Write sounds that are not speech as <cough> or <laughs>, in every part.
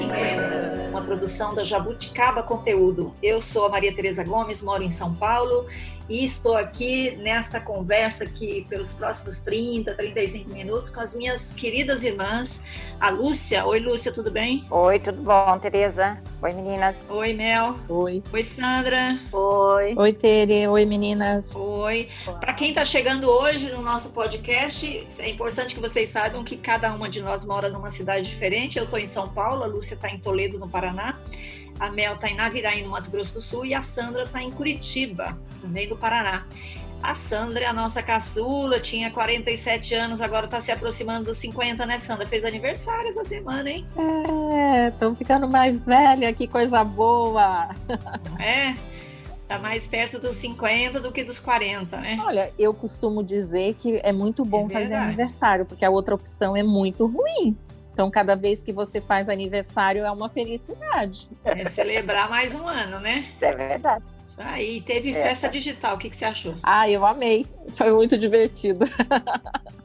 uma produção da Jabuticaba Conteúdo. Eu sou a Maria Tereza Gomes, moro em São Paulo e estou aqui nesta conversa aqui pelos próximos 30, 35 minutos com as minhas queridas irmãs, a Lúcia. Oi, Lúcia, tudo bem? Oi, tudo bom, Tereza? Oi, meninas. Oi, Mel. Oi. Oi, Sandra. Oi. Oi, Tere. Oi, meninas. Oi. Para quem está chegando hoje no nosso podcast, é importante que vocês saibam que cada uma de nós mora numa cidade diferente. Eu estou em São Paulo, a Lúcia está em Toledo, no Paraná a Mel está em Naviraí, no Mato Grosso do Sul, e a Sandra está em Curitiba, também do Paraná. A Sandra é a nossa caçula, tinha 47 anos, agora está se aproximando dos 50, né, Sandra? Fez aniversário essa semana, hein? É, estão ficando mais velha, que coisa boa! É, tá mais perto dos 50 do que dos 40, né? Olha, eu costumo dizer que é muito bom é fazer aniversário, porque a outra opção é muito ruim. Então, cada vez que você faz aniversário é uma felicidade. É celebrar mais um ano, né? É verdade. Aí, teve é. festa digital, o que, que você achou? Ah, eu amei. Foi muito divertido. <laughs>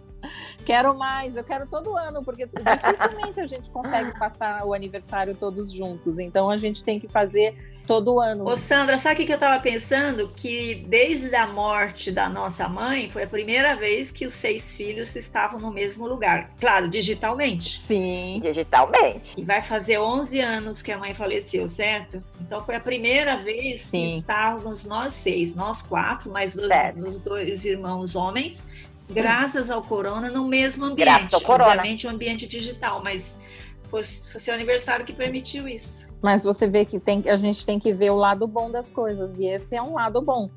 quero mais, eu quero todo ano, porque dificilmente a gente consegue passar o aniversário todos juntos. Então, a gente tem que fazer todo ano. Ô Sandra, sabe o que eu estava pensando? Que desde a morte da nossa mãe, foi a primeira vez que os seis filhos estavam no mesmo lugar. Claro, digitalmente. Sim, digitalmente. E vai fazer 11 anos que a mãe faleceu, certo? Então foi a primeira vez Sim. que estávamos nós seis, nós quatro, mais dos, dos dois irmãos homens, graças ao corona, no mesmo ambiente. Graças ao corona. Obviamente, um ambiente digital, mas foi, foi seu aniversário que permitiu isso. Mas você vê que tem, a gente tem que ver o lado bom das coisas, e esse é um lado bom.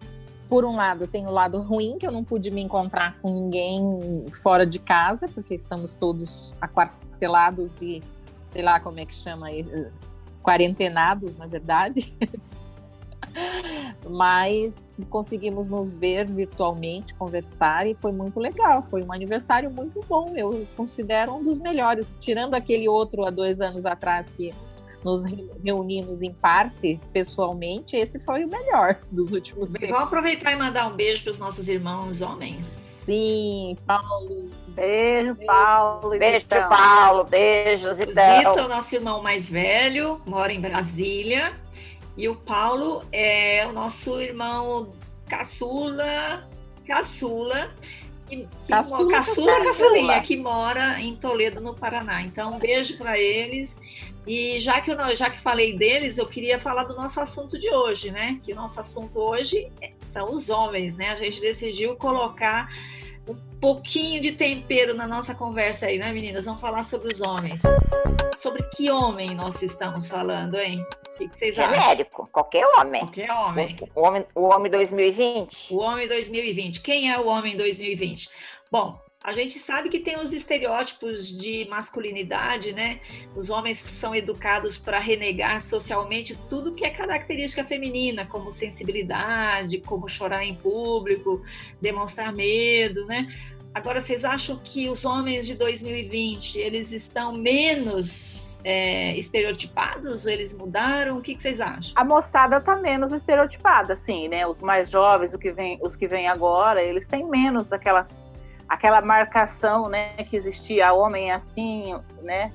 Por um lado, tem o lado ruim, que eu não pude me encontrar com ninguém fora de casa, porque estamos todos aquartelados e sei lá como é que chama, quarentenados, na verdade. <laughs> Mas conseguimos nos ver virtualmente, conversar e foi muito legal. Foi um aniversário muito bom. Eu considero um dos melhores, tirando aquele outro há dois anos atrás que nos reunimos em parte pessoalmente, esse foi o melhor <laughs> dos últimos Vamos Vamos aproveitar e mandar um beijo para os nossos irmãos homens. Sim, Paulo. Beijo, Paulo. Beijo, Zitão. Paulo. Beijos, Zitão. Zito é o nosso irmão mais velho, mora em Brasília. E o Paulo é o nosso irmão caçula, caçula, que, caçula, caçula, caçulinha, que mora em Toledo, no Paraná. Então, um beijo para eles. E já que, eu, já que falei deles, eu queria falar do nosso assunto de hoje, né? Que o nosso assunto hoje são os homens, né? A gente decidiu colocar um pouquinho de tempero na nossa conversa aí, né, meninas? Vamos falar sobre os homens. Sobre que homem nós estamos falando, hein? O que, que vocês Genérico, acham? qualquer homem. Qualquer homem. O, o, homem. o homem 2020. O homem 2020. Quem é o homem 2020? Bom, a gente sabe que tem os estereótipos de masculinidade, né? Os homens são educados para renegar socialmente tudo que é característica feminina, como sensibilidade, como chorar em público, demonstrar medo, né? Agora, vocês acham que os homens de 2020 eles estão menos é, estereotipados? Eles mudaram? O que, que, vocês acham? A moçada está menos estereotipada, sim, né? Os mais jovens, os que vêm, os que vêm agora, eles têm menos daquela aquela marcação, né, que existia, homem é assim, né,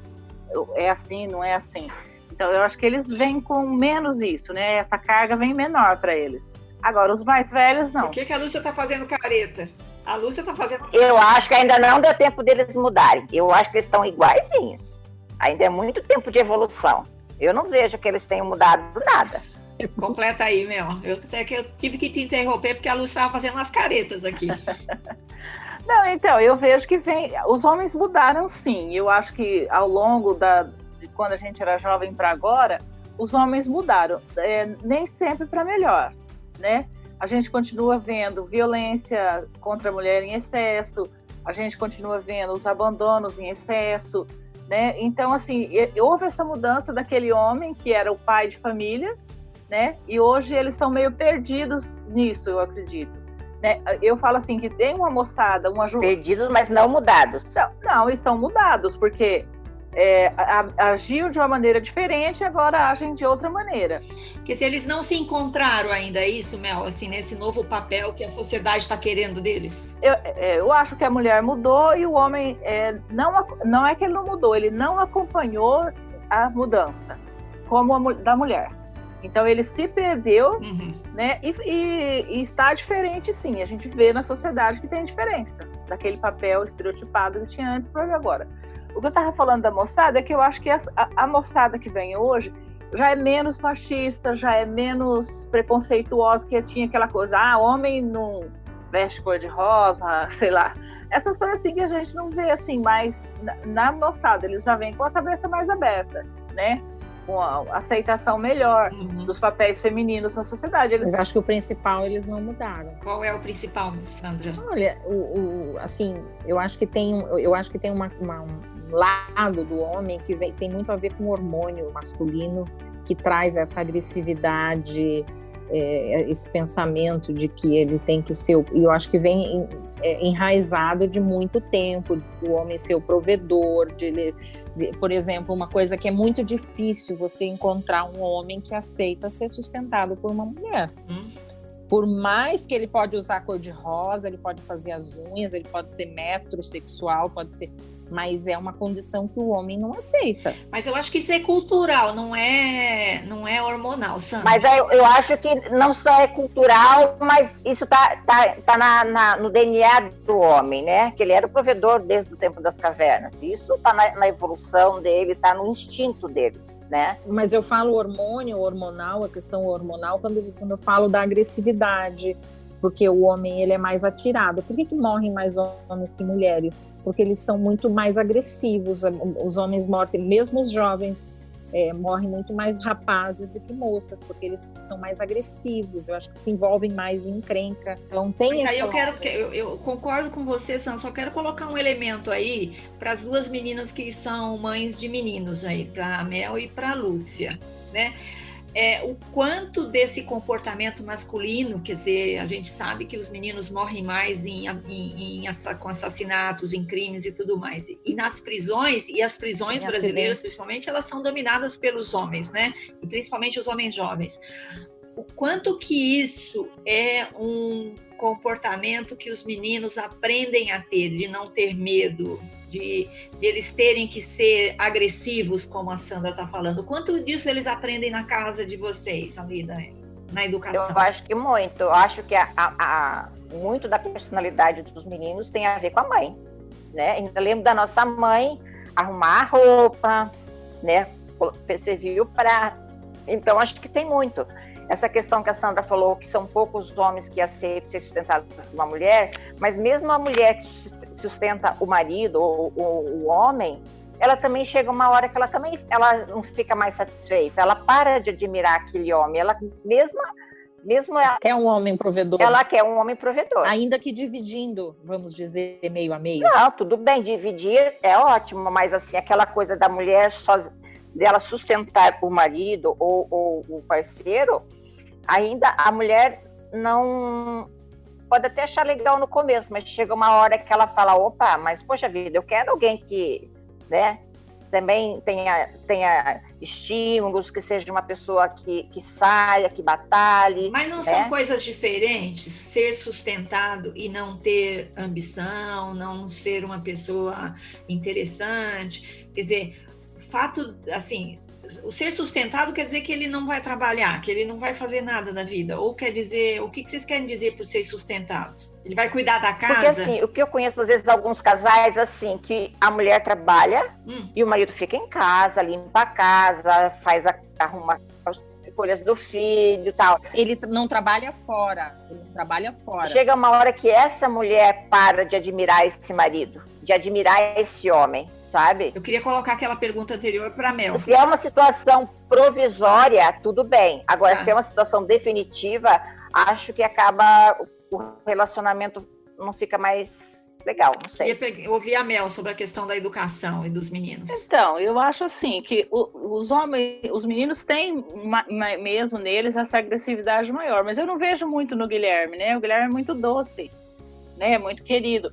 é assim, não é assim. Então eu acho que eles vêm com menos isso, né, essa carga vem menor para eles. Agora os mais velhos não. Por que, que a Lúcia está fazendo careta? A Lúcia está fazendo. Eu acho que ainda não deu tempo deles mudarem. Eu acho que eles estão iguaizinhos. Ainda é muito tempo de evolução. Eu não vejo que eles tenham mudado nada. Completa aí, meu. Eu até que eu tive que te interromper porque a Lúcia estava fazendo umas caretas aqui. <laughs> Não, então, eu vejo que vem. Os homens mudaram sim. Eu acho que ao longo da, de quando a gente era jovem para agora, os homens mudaram. É, nem sempre para melhor, né? A gente continua vendo violência contra a mulher em excesso, a gente continua vendo os abandonos em excesso, né? Então, assim, houve essa mudança daquele homem que era o pai de família, né? E hoje eles estão meio perdidos nisso, eu acredito. Né? Eu falo assim que tem uma moçada, uma ju... perdidos, mas não mudados. Não, não, estão mudados porque é, agiam de uma maneira diferente e agora agem de outra maneira. Quer dizer, eles não se encontraram ainda, é isso, Mel? Assim, nesse novo papel que a sociedade está querendo deles? Eu, é, eu acho que a mulher mudou e o homem é, não, não é que ele não mudou, ele não acompanhou a mudança como a da mulher. Então ele se perdeu, uhum. né? E, e, e, está diferente, sim. A gente vê na sociedade que tem diferença daquele papel estereotipado que tinha antes para agora. O que eu estava falando da moçada é que eu acho que a, a, moçada que vem hoje já é menos machista, já é menos preconceituosa, que tinha aquela coisa, ah, homem não veste cor de rosa, <laughs> sei lá. Essas coisas assim que a gente não vê assim mais na, na moçada, eles já vêm com a cabeça mais aberta, né? Com a aceitação melhor uhum. dos papéis femininos na sociedade. Eles... Mas acho que o principal eles não mudaram. Qual é o principal, Sandra? Olha, o, o assim, eu acho que tem, eu acho que tem uma, uma, um lado do homem que vem, tem muito a ver com o hormônio masculino que traz essa agressividade, é, esse pensamento de que ele tem que ser, e eu acho que vem é, enraizado de muito tempo, o homem ser o provedor, de ele, por exemplo, uma coisa que é muito difícil você encontrar um homem que aceita ser sustentado por uma mulher. Hum. Por mais que ele pode usar cor de rosa, ele pode fazer as unhas, ele pode ser metrosexual, pode ser mas é uma condição que o homem não aceita. Mas eu acho que isso é cultural, não é, não é hormonal, Sandra. Mas eu, eu acho que não só é cultural, mas isso tá, tá, tá na, na, no DNA do homem, né? Que ele era o provedor desde o tempo das cavernas. Isso tá na, na evolução dele, tá no instinto dele. Né? Mas eu falo hormônio, hormonal, a questão hormonal, quando, quando eu falo da agressividade, porque o homem ele é mais atirado. Por que, que morrem mais homens que mulheres? Porque eles são muito mais agressivos. Os homens morrem, mesmo os jovens, é, morrem muito mais rapazes do que moças, porque eles são mais agressivos. Eu acho que se envolvem mais em encrenca. Então tem Mas aí eu quero, eu, eu, concordo com você, Sam. Só quero colocar um elemento aí para as duas meninas que são mães de meninos aí, para a Mel e para a Lúcia, né? É, o quanto desse comportamento masculino, quer dizer, a gente sabe que os meninos morrem mais em, em, em com assassinatos, em crimes e tudo mais. E nas prisões, e as prisões brasileiras, acidentes. principalmente, elas são dominadas pelos homens, né? E principalmente os homens jovens. O quanto que isso é um comportamento que os meninos aprendem a ter, de não ter medo, de, de eles terem que ser agressivos, como a Sandra está falando. Quanto disso eles aprendem na casa de vocês, ali, né? na educação? Eu acho que muito. Eu acho que a, a, a, muito da personalidade dos meninos tem a ver com a mãe. Né? Ainda lembro da nossa mãe arrumar a roupa, né? Serviu para. Então, acho que tem muito. Essa questão que a Sandra falou, que são poucos homens que aceitam ser sustentados por uma mulher, mas mesmo a mulher que sustenta o marido ou, ou, o homem, ela também chega uma hora que ela também ela não fica mais satisfeita, ela para de admirar aquele homem, ela mesma mesmo ela quer um homem provedor. Ela quer um homem provedor. Ainda que dividindo, vamos dizer, meio a meio. Não, tudo bem, dividir é ótimo, mas assim, aquela coisa da mulher só dela sustentar o marido ou, ou o parceiro, ainda a mulher não pode até achar legal no começo, mas chega uma hora que ela fala, opa, mas poxa vida, eu quero alguém que, né, também tenha, tenha estímulos, que seja uma pessoa que, que saia, que batalhe. Mas não né? são coisas diferentes ser sustentado e não ter ambição, não ser uma pessoa interessante. Quer dizer, o fato, assim, o ser sustentado quer dizer que ele não vai trabalhar, que ele não vai fazer nada na vida. Ou quer dizer, o que vocês querem dizer por ser sustentado? Ele vai cuidar da casa? Porque assim, o que eu conheço às vezes alguns casais assim, que a mulher trabalha hum. e o marido fica em casa, limpa a casa, faz a, arruma as escolhas do filho e tal. Ele não trabalha fora, ele trabalha fora. Chega uma hora que essa mulher para de admirar esse marido, de admirar esse homem sabe? Eu queria colocar aquela pergunta anterior para Mel. Se é uma situação provisória, tudo bem. Agora, tá. se é uma situação definitiva, acho que acaba o relacionamento não fica mais legal, não sei. Eu ia ouvir a Mel sobre a questão da educação e dos meninos. Então, eu acho assim que os homens, os meninos têm mesmo neles essa agressividade maior, mas eu não vejo muito no Guilherme, né? O Guilherme é muito doce, né? Muito querido.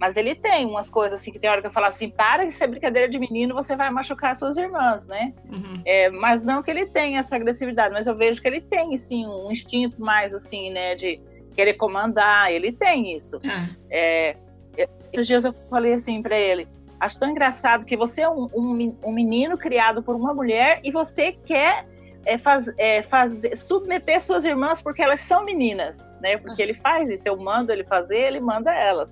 Mas ele tem umas coisas assim que tem hora que eu falo assim, para de ser brincadeira de menino, você vai machucar suas irmãs, né? Uhum. É, mas não que ele tenha essa agressividade, mas eu vejo que ele tem, sim, um instinto mais assim, né, de querer comandar, ele tem isso. Ah. É, esses dias eu falei assim para ele, acho tão engraçado que você é um, um, um menino criado por uma mulher e você quer é, faz, é, fazer, submeter suas irmãs porque elas são meninas, né? Porque ele faz isso, eu mando ele fazer, ele manda elas.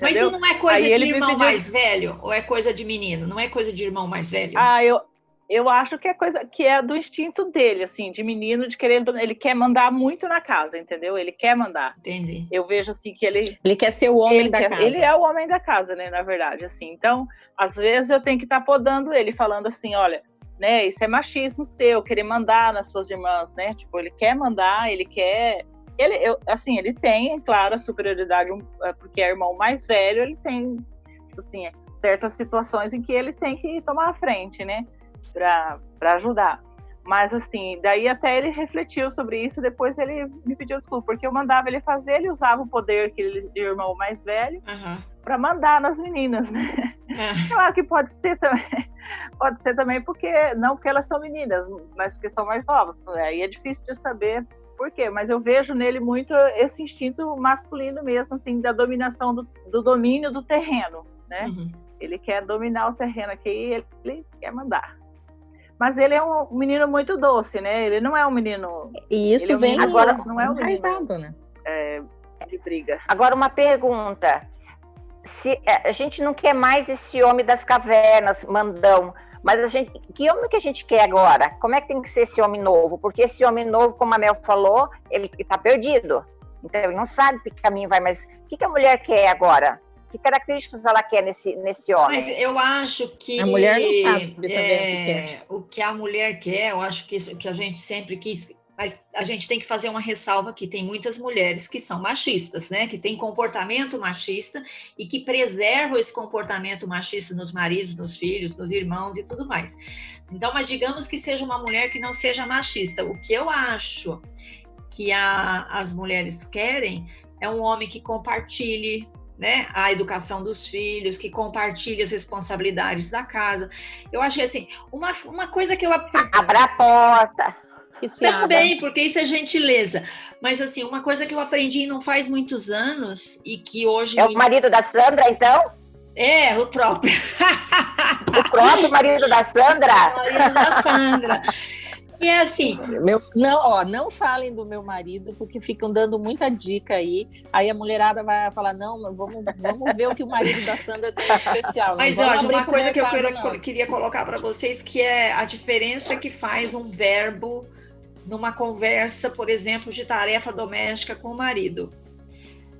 Mas isso não é coisa Aí de irmão pediu... mais velho ou é coisa de menino? Não é coisa de irmão mais velho? Ah, eu, eu acho que é coisa que é do instinto dele, assim, de menino, de querer. Ele quer mandar muito na casa, entendeu? Ele quer mandar. Entendi. Eu vejo assim que ele. Ele quer ser o homem da quer, casa. Ele é o homem da casa, né? Na verdade, assim. Então, às vezes eu tenho que estar tá podando ele, falando assim: olha, né? Isso é machismo seu, querer mandar nas suas irmãs, né? Tipo, ele quer mandar, ele quer. Ele, eu, assim, ele tem, claro, a superioridade, é, porque é irmão mais velho, ele tem, tipo assim, certas situações em que ele tem que tomar a frente, né? Para ajudar. Mas assim, daí até ele refletiu sobre isso, depois ele me pediu desculpa, porque eu mandava ele fazer, ele usava o poder que ele de irmão mais velho uhum. para mandar nas meninas, né? É. <laughs> Claro que pode ser também, <laughs> pode ser também porque não porque elas são meninas, mas porque são mais novas. Aí é difícil de saber por quê, mas eu vejo nele muito esse instinto masculino mesmo, assim, da dominação do, do domínio do terreno, né? Uhum. Ele quer dominar o terreno aqui, ele, ele quer mandar. Mas ele é um menino muito doce, né? Ele não é um menino. E isso é um vem agora não é um menino né? É, de briga. Agora uma pergunta: se é, a gente não quer mais esse homem das cavernas, mandão, mas a gente, que homem que a gente quer agora? Como é que tem que ser esse homem novo? Porque esse homem novo, como a Mel falou, ele está perdido. Então ele não sabe que caminho vai, mas o que, que a mulher quer agora? Que características ela quer nesse, nesse homem? Mas eu acho que. A mulher não sabe é, o que a mulher quer, eu acho que isso que a gente sempre quis. Mas a gente tem que fazer uma ressalva que tem muitas mulheres que são machistas, né? Que têm comportamento machista e que preservam esse comportamento machista nos maridos, nos filhos, nos irmãos e tudo mais. Então, mas digamos que seja uma mulher que não seja machista. O que eu acho que a, as mulheres querem é um homem que compartilhe né, a educação dos filhos, que compartilhe as responsabilidades da casa. Eu achei assim, uma, uma coisa que eu abra a porta. Também, porque isso é gentileza. Mas assim, uma coisa que eu aprendi não faz muitos anos e que hoje. É me... o marido da Sandra, então? É, o próprio. o próprio marido da Sandra? O marido da Sandra. E é assim. Meu, não, ó, não falem do meu marido, porque ficam dando muita dica aí. Aí a mulherada vai falar: não, vamos, vamos ver o que o marido da Sandra tem especial. Mas olha, uma coisa que eu quero, queria colocar para vocês que é a diferença que faz um verbo numa conversa, por exemplo, de tarefa doméstica com o marido.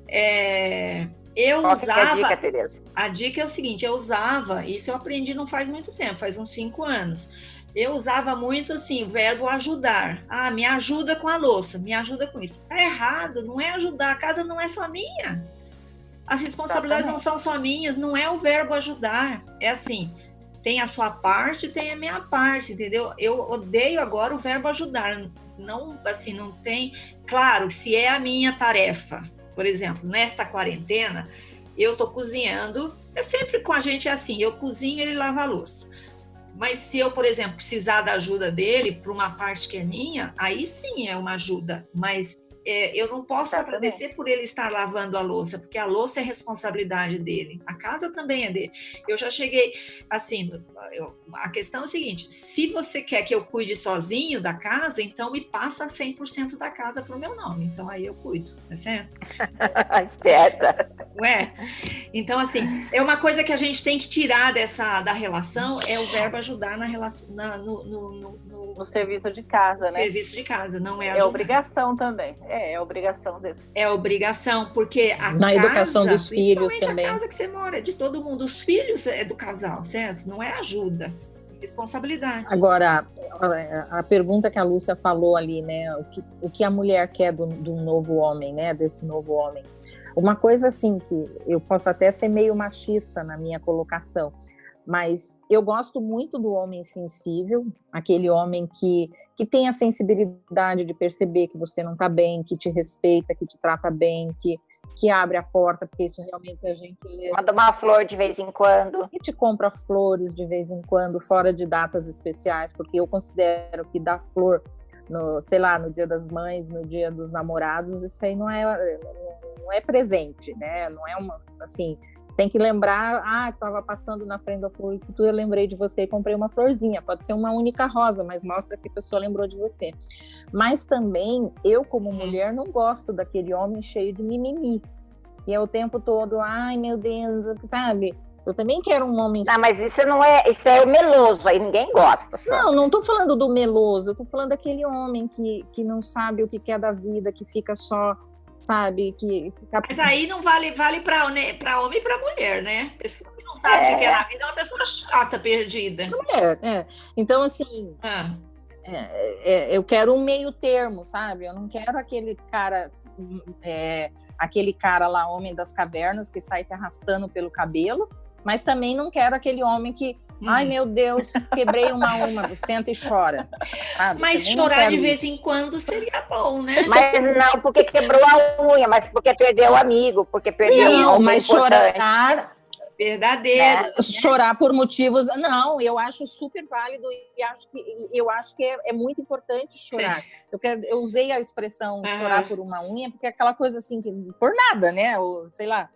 É, eu Qual usava. É a, dica, a dica é o seguinte: eu usava, isso eu aprendi não faz muito tempo, faz uns cinco anos eu usava muito assim, o verbo ajudar. Ah, me ajuda com a louça, me ajuda com isso. Tá errado, não é ajudar, a casa não é só minha. As responsabilidades não são só minhas, não é o verbo ajudar. É assim, tem a sua parte, tem a minha parte, entendeu? Eu odeio agora o verbo ajudar. Não, assim, não tem. Claro, se é a minha tarefa, por exemplo, nesta quarentena, eu tô cozinhando. É sempre com a gente é assim, eu cozinho, ele lava a louça. Mas se eu, por exemplo, precisar da ajuda dele para uma parte que é minha, aí sim é uma ajuda. Mas é, eu não posso Exatamente. agradecer por ele estar lavando a louça, porque a louça é responsabilidade dele, a casa também é dele. Eu já cheguei assim, eu, a questão é o seguinte: se você quer que eu cuide sozinho da casa, então me passa 100% da casa para o meu nome. Então aí eu cuido, tá certo? <laughs> Esperta. Ué? Então, assim, é uma coisa que a gente tem que tirar dessa da relação é o verbo ajudar na relação, na, no, no, no no serviço de casa, né? Serviço de casa, não é É obrigação também. É, é obrigação dele. É obrigação, porque a Na casa, educação dos filhos também. a casa que você mora, é de todo mundo. Os filhos é do casal, certo? Não é ajuda. Responsabilidade. Agora, a, a pergunta que a Lúcia falou ali, né? O que, o que a mulher quer do, do novo homem, né? Desse novo homem. Uma coisa assim que eu posso até ser meio machista na minha colocação, mas eu gosto muito do homem sensível, aquele homem que que tem a sensibilidade de perceber que você não está bem, que te respeita, que te trata bem, que, que abre a porta, porque isso realmente é gentileza. Manda uma flor de vez em quando. Que te compra flores de vez em quando, fora de datas especiais, porque eu considero que dar flor no, sei lá, no dia das mães, no dia dos namorados, isso aí não é, não é presente, né? Não é uma, assim, tem que lembrar, ah, estava passando na frente da floricultura, eu lembrei de você e comprei uma florzinha. Pode ser uma única rosa, mas mostra que a pessoa lembrou de você. Mas também, eu como uhum. mulher, não gosto daquele homem cheio de mimimi, que é o tempo todo, ai meu Deus, sabe? Eu também quero um homem. Não, mas isso não é, isso é o meloso, aí ninguém gosta. Só. Não, não estou falando do meloso, eu estou falando daquele homem que, que não sabe o que quer da vida, que fica só sabe? Que. Mas aí não vale vale para né, homem e para mulher, né? Pessoa que não sabe é. o que é na vida é uma pessoa chata, perdida. É, é. Então, assim, ah. é, é, eu quero um meio termo, sabe? Eu não quero aquele cara. É, aquele cara lá, homem das cavernas, que sai te arrastando pelo cabelo, mas também não quero aquele homem que Ai, uhum. meu Deus, quebrei uma uma, senta e chora. Sabe? Mas chorar de vez isso. em quando seria bom, né? Mas não porque quebrou a unha, mas porque perdeu o amigo, porque perdeu Isso, mas chorar verdadeiro. Né? né? Chorar por motivos. Não, eu acho super válido e acho que, eu acho que é, é muito importante chorar. Eu, quero, eu usei a expressão chorar por uma unha, porque é aquela coisa assim, que, por nada, né? Ou, sei lá.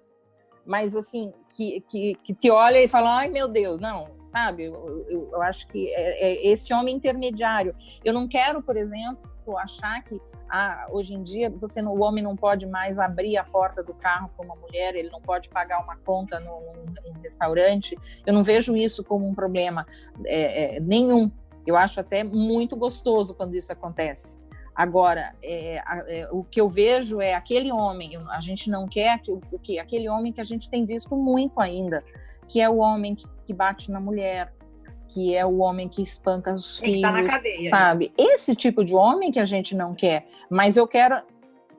Mas assim, que, que, que te olha e fala, ai meu Deus, não, sabe? Eu, eu, eu acho que é, é, esse homem intermediário. Eu não quero, por exemplo, achar que ah, hoje em dia você o homem não pode mais abrir a porta do carro para uma mulher, ele não pode pagar uma conta num, num restaurante. Eu não vejo isso como um problema é, é, nenhum. Eu acho até muito gostoso quando isso acontece. Agora, é, é, o que eu vejo é aquele homem, a gente não quer que, que aquele homem que a gente tem visto muito ainda, que é o homem que, que bate na mulher, que é o homem que espanca os filhos, tá cadeia, né? sabe? Né? Esse tipo de homem que a gente não quer, mas eu quero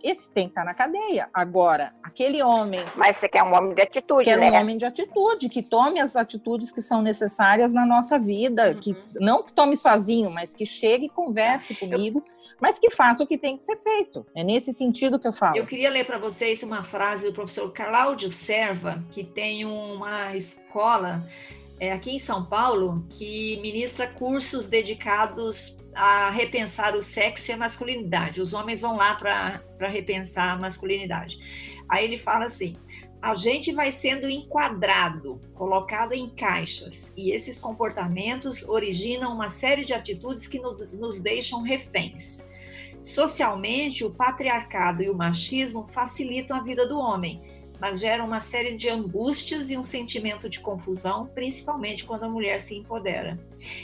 esse tem que estar tá na cadeia. Agora, aquele homem. Mas você quer um homem de atitude, quer né? um homem de atitude, que tome as atitudes que são necessárias na nossa vida, uhum. que não que tome sozinho, mas que chegue e converse comigo, eu... mas que faça o que tem que ser feito. É nesse sentido que eu falo. Eu queria ler para vocês uma frase do professor Cláudio Serva, que tem uma escola é, aqui em São Paulo que ministra cursos dedicados a repensar o sexo e a masculinidade. Os homens vão lá para repensar a masculinidade. Aí ele fala assim: a gente vai sendo enquadrado, colocado em caixas, e esses comportamentos originam uma série de atitudes que nos, nos deixam reféns. Socialmente, o patriarcado e o machismo facilitam a vida do homem mas gera uma série de angústias e um sentimento de confusão, principalmente quando a mulher se empodera.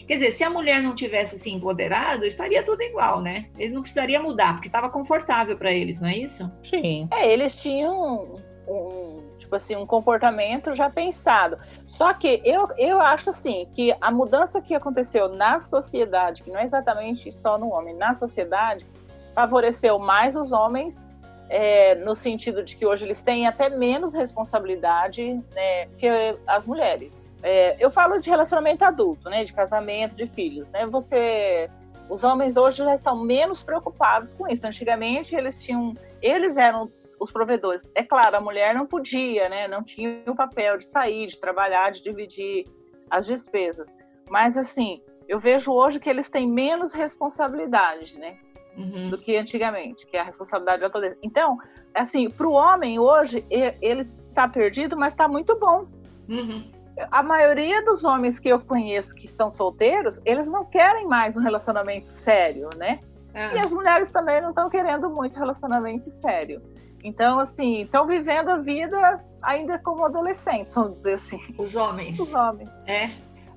Quer dizer, se a mulher não tivesse se empoderado, estaria tudo igual, né? Ele não precisaria mudar, porque estava confortável para eles, não é isso? Sim. É, eles tinham um, tipo assim, um comportamento já pensado. Só que eu, eu acho assim que a mudança que aconteceu na sociedade, que não é exatamente só no homem, na sociedade, favoreceu mais os homens é, no sentido de que hoje eles têm até menos responsabilidade né, que as mulheres. É, eu falo de relacionamento adulto, né, de casamento, de filhos. Né, você, os homens hoje já estão menos preocupados com isso. Antigamente eles tinham, eles eram os provedores. É claro, a mulher não podia, né, não tinha o papel de sair, de trabalhar, de dividir as despesas. Mas assim, eu vejo hoje que eles têm menos responsabilidade, né? Uhum. do que antigamente, que é a responsabilidade da toda. Então, assim, para o homem hoje, ele está perdido, mas está muito bom. Uhum. A maioria dos homens que eu conheço que são solteiros, eles não querem mais um relacionamento sério, né? Ah. E as mulheres também não estão querendo muito relacionamento sério. Então, assim, estão vivendo a vida ainda como adolescentes, vamos dizer assim. Os homens. Os homens. É.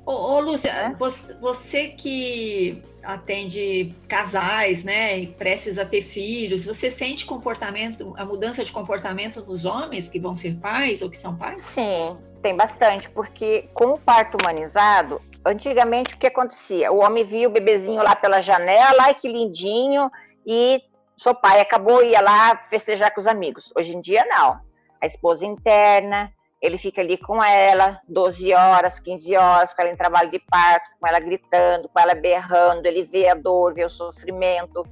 Ô, ô Lúcia, é? você, você, que atende casais, né, e prestes a ter filhos, você sente comportamento, a mudança de comportamento dos homens que vão ser pais ou que são pais? Sim, tem bastante, porque com o parto humanizado, antigamente o que acontecia? O homem via o bebezinho lá pela janela, ai que lindinho, e seu pai acabou, ia lá festejar com os amigos. Hoje em dia, não. A esposa interna, ele fica ali com ela 12 horas, 15 horas, com ela em trabalho de parto, com ela gritando, com ela berrando, ele vê a dor, vê o sofrimento,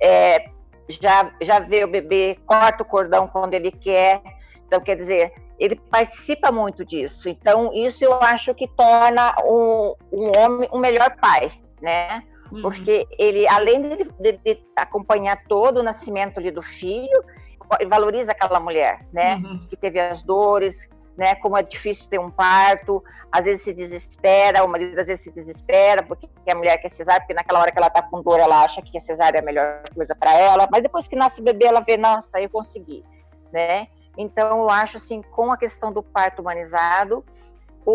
é, já, já vê o bebê, corta o cordão quando ele quer. Então, quer dizer, ele participa muito disso. Então, isso eu acho que torna um, um homem um melhor pai, né? Uhum. Porque ele, além de, de, de, acompanhar todo o nascimento ali do filho, valoriza aquela mulher, né? Uhum. Que teve as dores, né? Como é difícil ter um parto, às vezes se desespera, o marido às vezes se desespera porque a mulher quer cesárea, porque naquela hora que ela está com dor, ela acha que a cesárea é a melhor coisa para ela, mas depois que nasce o bebê, ela vê, nossa, eu consegui, né? Então, eu acho assim, com a questão do parto humanizado,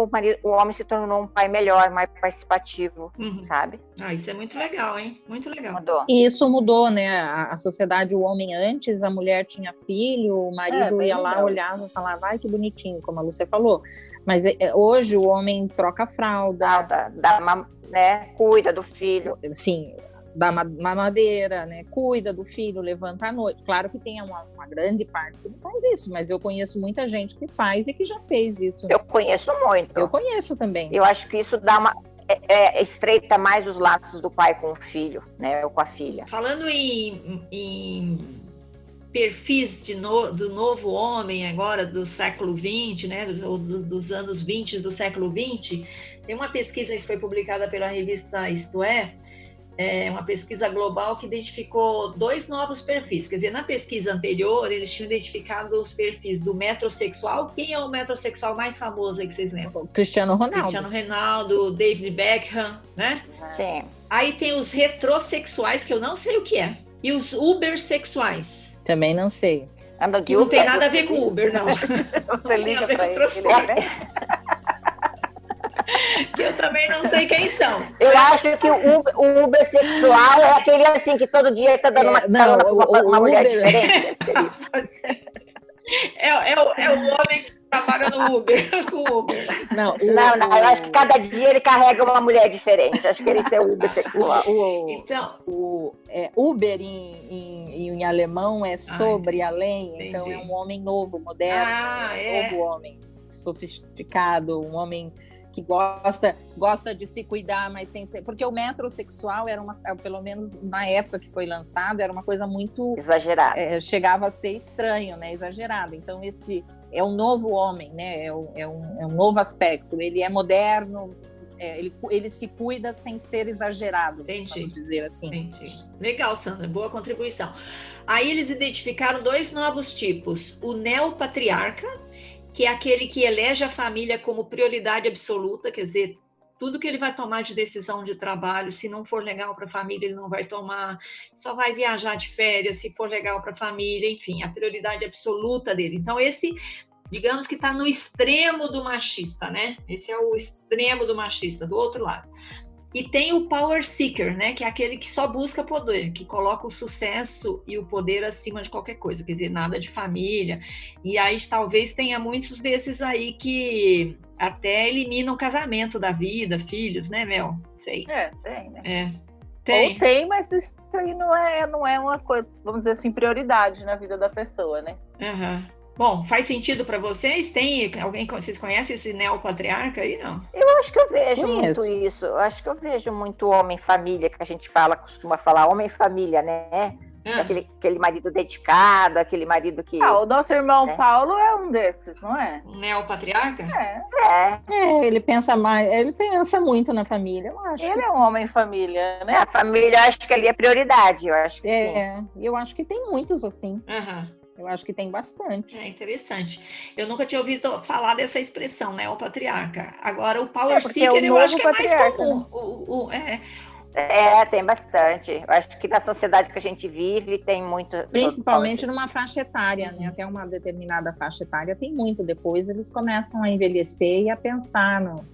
o, marido, o homem se tornou um pai melhor, mais participativo, uhum. sabe? Ah, isso é muito legal, hein? Muito legal. Mudou. E isso mudou, né? A, a sociedade, o homem antes, a mulher tinha filho, o marido é, ia lá, legal. olhava e falava, ai, que bonitinho, como a Lúcia falou. Mas é, é hoje o homem troca fralda. Fralda, dá uma, né, cuida do filho. Sim, dá mamadeira, né? Cuida do filho, levanta à noite. Claro que tem uma, uma, grande parte que não faz isso, mas eu conheço muita gente que faz e que já fez isso. Eu conheço muito. Eu conheço também. Eu acho que isso dá uma é, é, estreita mais os laços do pai com o filho, né? Ou com a filha. Falando em, em perfis no, do novo homem agora do século XX, né, do, do, dos anos 20 do século XX, tem uma pesquisa que foi publicada pela revista Isto É, é, uma pesquisa global que identificou dois novos perfis. Quer dizer, na pesquisa anterior, eles tinham identificado os perfis do metrosexual. Quem é o metrosexual mais famoso aí que vocês lembram? Cristiano Ronaldo. Cristiano Ronaldo, David Beckham, né? Sim. Aí tem os retrosexuais, que eu não sei o que é. E os ubersexuais. Também não sei. Anda de Uber, não tem nada a ver com Uber, não. <laughs> Você liga para ele. que eu também não sei quem são. Eu acho que o Uber, o Uber sexual é aquele assim que todo dia está dando uma é, não, o, uma, uma mulher Uber... diferente. <laughs> Deve ser isso. É, é, o, é o homem que trabalha no Uber, <laughs> com Uber. Não, o, não, não, eu acho que cada dia ele carrega uma mulher diferente. Acho que ele é Uber sexual. O, então, o é, Uber em, em, em, alemão é sobre, Ai, além. Entendi. Então é um homem novo, moderno, ah, um é. novo homem, sofisticado, um homem que gosta gosta de se cuidar, mas sem ser. Porque o metrosexual era uma, pelo menos na época que foi lançado, era uma coisa muito. Exagerada. É, chegava a ser estranho, né? Exagerado. Então, esse é um novo homem, né? É um, é um, é um novo aspecto. Ele é moderno, é, ele, ele se cuida sem ser exagerado, Entendi. vamos dizer assim. Entendi. Legal, Sandra, boa contribuição. Aí eles identificaram dois novos tipos: o neopatriarca que é aquele que elege a família como prioridade absoluta, quer dizer, tudo que ele vai tomar de decisão de trabalho, se não for legal para a família, ele não vai tomar, só vai viajar de férias, se for legal para a família, enfim, a prioridade absoluta dele. Então, esse, digamos que está no extremo do machista, né? Esse é o extremo do machista, do outro lado. E tem o power seeker, né, que é aquele que só busca poder, que coloca o sucesso e o poder acima de qualquer coisa, quer dizer, nada de família. E aí talvez tenha muitos desses aí que até eliminam o casamento da vida, filhos, né, Mel? Sei. É, tem, né? É. Tem. Ou tem, mas isso aí não é, não é uma coisa, vamos dizer assim, prioridade na vida da pessoa, né? Uhum. Bom, faz sentido para vocês? Tem alguém que vocês conhecem esse neopatriarca aí, não? Eu acho que eu vejo Conheço. muito isso. Eu acho que eu vejo muito homem-família, que a gente fala, costuma falar homem-família, né? Ah. Aquele, aquele marido dedicado, aquele marido que. Ah, o nosso irmão né? Paulo é um desses, não é? Um neopatriarca? É. é. É, ele pensa mais, ele pensa muito na família, eu acho. Ele é um homem família, né? A família acho que ali é prioridade, eu acho que é, sim. eu acho que tem muitos assim. Aham. Uhum. Eu acho que tem bastante. É interessante. Eu nunca tinha ouvido falar dessa expressão, né? O patriarca. Agora, o power é, seeker, é eu acho que é mais comum. Né? O, o, é. é, tem bastante. Eu acho que na sociedade que a gente vive tem muito. Principalmente numa faixa etária, né? Até uma determinada faixa etária tem muito. Depois eles começam a envelhecer e a pensar no,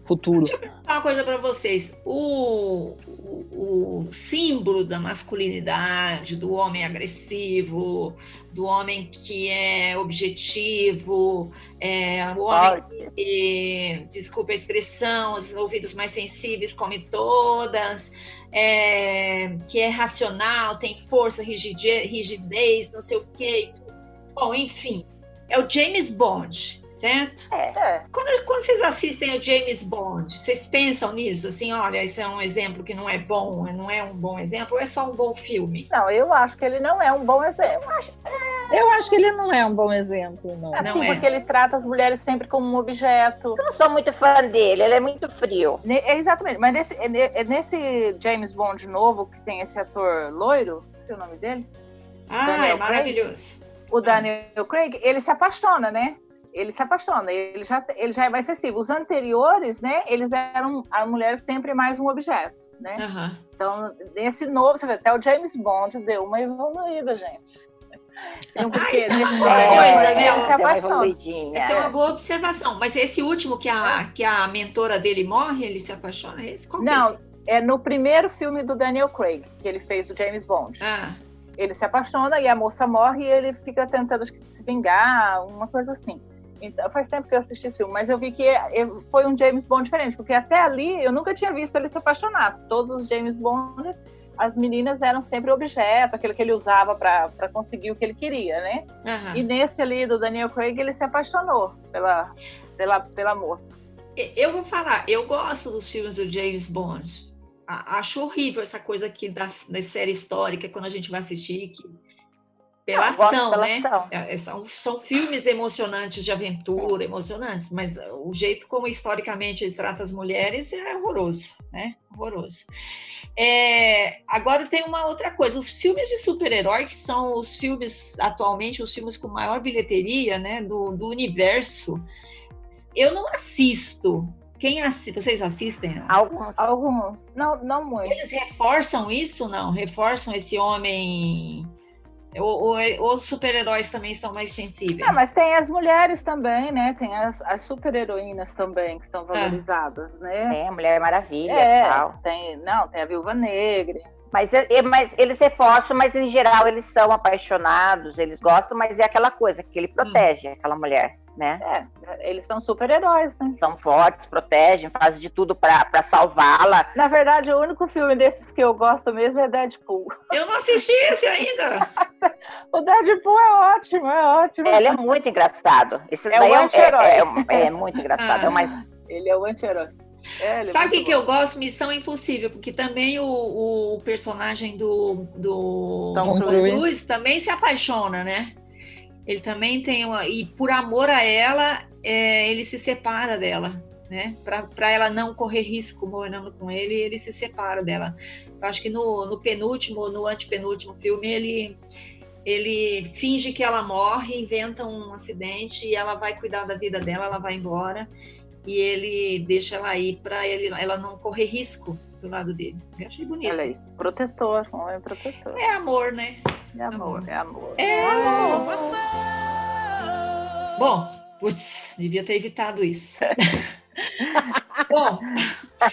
futuro. Deixa eu perguntar uma coisa para vocês. O, o, o, símbolo da masculinidade, do homem agressivo, do homem que é objetivo, é, o homem que, desculpa a expressão, os ouvidos mais sensíveis come todas, é, que é racional, tem força, rigidez, rigidez não sei o quê. Bom, enfim, é o James Bond, certo? É. É. Quando, quando vocês assistem o James Bond, vocês pensam nisso? Assim, olha, isso é um exemplo que não é bom, não é um bom exemplo, ou é só um bom filme? Não, eu acho que ele não é um bom exemplo. Eu acho que ele não é um bom exemplo, não. Assim, Não é. porque ele trata as mulheres sempre como um objeto. Eu não sou muito fã dele, ele é muito frio. Ne- é exatamente, mas nesse, é ne- é nesse James Bond novo, que tem esse ator loiro, esqueci o nome dele, Ah, Daniel é Craig? maravilhoso. o Daniel Craig, ele se apaixona, né? Ele se apaixona, ele já, ele já é mais sensível. Os anteriores, né, eles eram a mulher sempre mais um objeto, né? Aham. Então, nesse novo, você vê, até o James Bond deu uma evoluída, gente. Então, Ah, isso é uma boa coisa, ele né? se Deu uma apaixona. Essa é uma boa observação. Mas esse último que a, que a mentora dele morre, ele se apaixona? É esse? Qual é Não, esse? é no primeiro filme do Daniel Craig, que ele fez o James Bond. Ah, Ele se apaixona e a moça morre e ele fica tentando acho que, se vingar, uma coisa assim. Então, faz tempo que eu assisti esse filme, mas eu vi que é- foi um James Bond diferente, porque até ali eu nunca tinha visto ele se apaixonar. Todos os James Bond, as meninas eram sempre objeto, aquilo que ele usava para conseguir o que ele queria, né? aham. E nesse ali do Daniel Craig, ele se apaixonou pela, pela, pela moça. Eu vou falar, eu gosto dos filmes do James Bond. Acho horrível essa coisa aqui da, da série histórica, quando a gente vai assistir, que, pela Não, ação, pela né? ação. É, São, são filmes emocionantes de aventura, emocionantes, mas o jeito como historicamente ele trata as mulheres é horroroso, né? Horroroso. É, agora tem uma outra coisa: os filmes de super-herói, que são os filmes, atualmente, os filmes com maior bilheteria né, do, do universo, eu não assisto. Quem assiste? Vocês assistem? Alguns Alguns, não, não muito. Eles reforçam isso, não? Reforçam esse homem. Ou, ou, ou os super-heróis também estão mais sensíveis? Ah, mas tem as mulheres também, né? Tem as, as super-heroínas também que são valorizadas, né? é, Mulher Maravilha É, e tal. tem, não, tem a Viúva Negra. Mas, é- é- mas eles reforçam, mas em geral eles são apaixonados, eles gostam, mas é aquela coisa que ele protege aquela mulher, né? É, eles são super-heróis, né? São fortes, protegem, fazem de tudo pra pra salvá-la. Na verdade, o único filme desses que eu gosto mesmo é Deadpool. <laughs> Eu não assisti esse ainda. <laughs> O Deadpool é ótimo, é ótimo. Ele é muito engraçado. Esse É daí o é, anti-herói. é, é- é muito engraçado. É o mais <laughs> Ele é o anti-herói. É, é Sabe o que, bom. eu gosto? Missão Impossível, porque também o, o personagem do, do Tom Tom Cruise. Cruise também se apaixona, né? Ele também tem uma. E por amor a ela, é, ele se separa dela, né? Para ela não correr risco morando com ele, ele se separa dela. Eu acho que no, no penúltimo, no antepenúltimo filme, ele. Ele finge que ela morre, inventa um acidente e ela vai cuidar da vida dela, ela vai embora e ele deixa ela ir para ela não correr risco do lado dele. Eu achei bonito. Olha aí, protetor, um homem protetor. É amor, né? É amor, é amor. É amor. Bom, putz, devia ter evitado isso. <laughs> <laughs> Bom,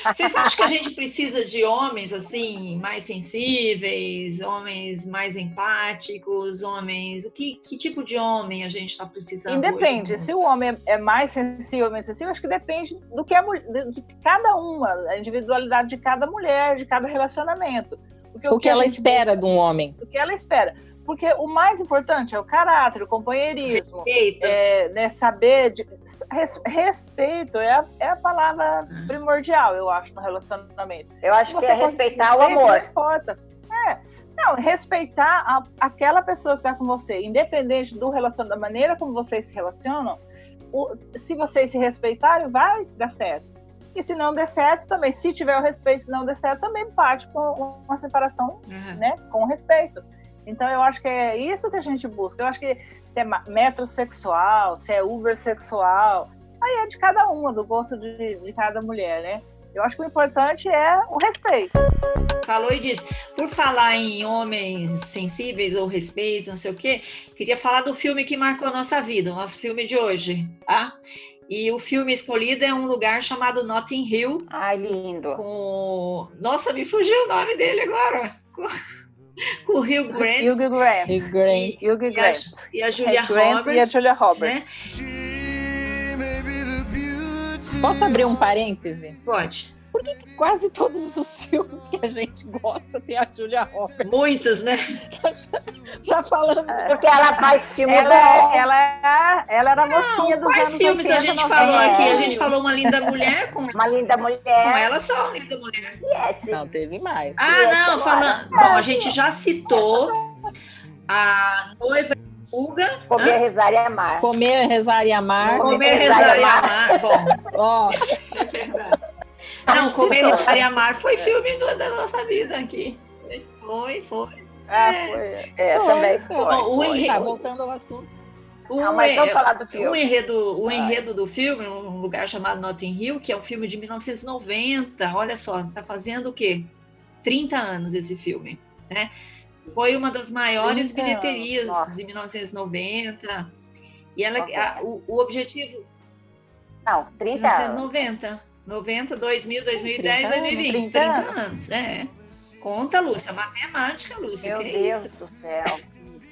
vocês acham que a gente precisa de homens assim mais sensíveis, homens mais empáticos, homens? O que, que tipo de homem a gente está precisando? Independe. Se o homem é mais sensível ou menos sensível, acho que depende do que a mulher, de cada uma, a individualidade de cada mulher, de cada relacionamento. Porque O que ela espera de um homem. o que ela espera. Porque o mais importante é o caráter, o companheirismo, Respeito. é, né, saber. De, res- respeito é a, é a palavra Hum. primordial, eu acho, no relacionamento. Eu acho que Você é consegue respeitar o amor. Não importa. É. Não, respeitar a- aquela pessoa que está com você, independente do relacionamento, da maneira como vocês se relacionam, o- se vocês se respeitarem, vai dar certo. E se não der certo, também, se tiver o respeito, se não der certo, também parte com uma separação Aham. né, com respeito. Então eu acho que é isso que a gente busca. Eu acho que se é metrosexual, se é ubersexual, aí é de cada uma, do gosto de, de cada mulher, né? Eu acho que o importante é o respeito. Falou e disse, por falar em homens sensíveis ou respeito, não sei o quê, queria falar do filme que marcou a nossa vida, o nosso filme de hoje, tá? E o filme escolhido é um lugar chamado Notting Hill, Ai, lindo. com... Nossa, me fugiu o nome dele agora. Com, o Hugh Grant Hugh Grant. Hugh Grant. Hugh e a, Grant. e a Julia Grant Roberts. e a Julia né? Roberts. Posso abrir um parêntese? Pode. Quase todos os filmes que a gente gosta tem a Julia Roberts. Muitos, né? Já falando. Porque ela faz filme ela, bom. É, ela, é, ela era a mocinha dos quais anos filmes 80, a gente 90. falou aqui? A É. gente falou Uma Linda Mulher com, <laughs> Uma linda com mulher. ela só, Uma Linda Mulher. Yes. Não, teve mais. Ah, Essa não, falando. Bom, a gente já citou a noiva fuga. Comer, Hã? rezar e amar. Comer, rezar e amar. Comer, rezar e amar. Bom, Ó, <laughs> é verdade. Não, Comer, rezar e amar foi filme do- da nossa vida aqui. Foi, foi. Ah, É. foi. É, também foi. Bom, o foi. enredo- tá, voltando ao assunto. O, Não, mas vamos falar do o filme. enredo, o enredo do filme, um lugar chamado Notting Hill, que é um filme de 1990. Olha só, está fazendo o quê? 30 anos esse filme, né? Foi uma das maiores 30 anos, bilheterias de 1990. E ela, a- o, o objetivo, Não, 30 anos. 1990, 90, 2000, 2010, 30 anos, 2020, 30 30 anos. É. Conta, Lúcia, matemática, Lúcia, Meu que Deus é isso? do céu.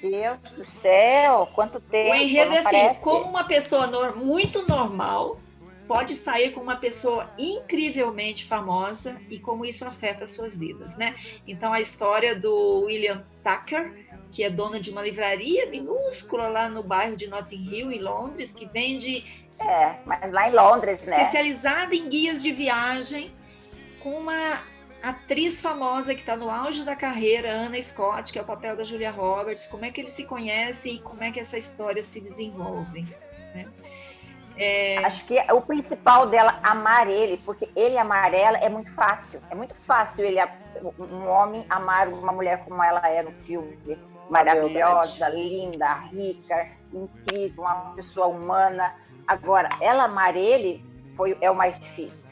Meu Deus do céu. Quanto tempo. O enredo é assim, parece? como uma pessoa nor- muito normal pode sair com uma pessoa incrivelmente famosa e como isso afeta as suas vidas, né? Então a história do William Tucker, que é dono de uma livraria minúscula lá no bairro de Notting Hill, em Londres, que vende É, mas lá em Londres, né? especializada em guias de viagem, com uma atriz famosa que está no auge da carreira, Anna Scott, que é o papel da Julia Roberts. Como é que eles se conhecem e como é que essa história se desenvolve? né? É, Acho que o principal dela amar ele, porque ele amar ela é muito fácil. É muito fácil ele um homem amar uma mulher como ela é no filme, maravilhosa, linda, rica, incrível, uma pessoa humana. Agora, ela amar ele foi é o mais difícil.